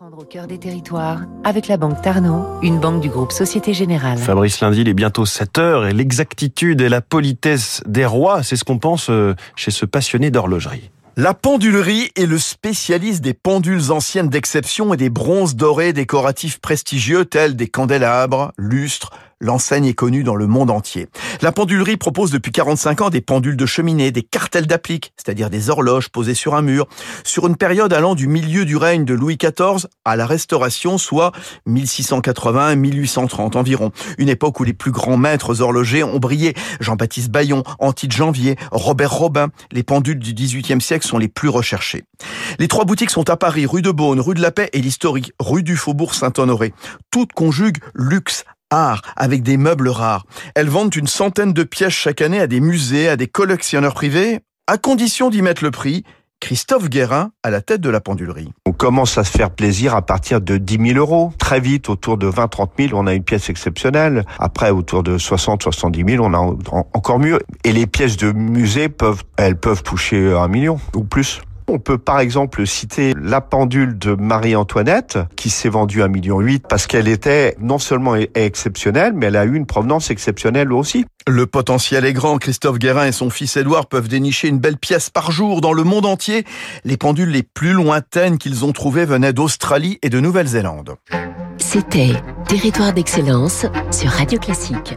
Au cœur des territoires avec la Banque Tarno, une banque du groupe Société Générale. Fabrice Lundi, il est bientôt 7 heures et l'exactitude et la politesse des rois, c'est ce qu'on pense euh, chez ce passionné d'horlogerie. La pendulerie est le spécialiste des pendules anciennes d'exception et des bronzes dorés décoratifs prestigieux tels des candélabres, lustres, L'enseigne est connue dans le monde entier. La pendulerie propose depuis 45 ans des pendules de cheminée, des cartels d'applique, c'est-à-dire des horloges posées sur un mur, sur une période allant du milieu du règne de Louis XIV à la Restauration, soit 1680-1830 environ. Une époque où les plus grands maîtres horlogers ont brillé. Jean-Baptiste Bayon, Antide Janvier, Robert Robin. Les pendules du XVIIIe siècle sont les plus recherchées. Les trois boutiques sont à Paris, rue de Beaune, rue de la Paix et l'historique rue du Faubourg Saint-Honoré. Toutes conjuguent luxe, art, avec des meubles rares. Elles vendent une centaine de pièces chaque année à des musées, à des collectionneurs privés, à condition d'y mettre le prix. Christophe Guérin à la tête de la pendulerie. On commence à se faire plaisir à partir de 10 000 euros. Très vite, autour de 20 30 000, on a une pièce exceptionnelle. Après, autour de 60 70 000, on a encore mieux. Et les pièces de musée peuvent, elles peuvent toucher un million ou plus. On peut par exemple citer la pendule de Marie-Antoinette qui s'est vendue à 1,8 million parce qu'elle était non seulement exceptionnelle, mais elle a eu une provenance exceptionnelle aussi. Le potentiel est grand. Christophe Guérin et son fils Édouard peuvent dénicher une belle pièce par jour dans le monde entier. Les pendules les plus lointaines qu'ils ont trouvées venaient d'Australie et de Nouvelle-Zélande. C'était Territoire d'excellence sur Radio Classique.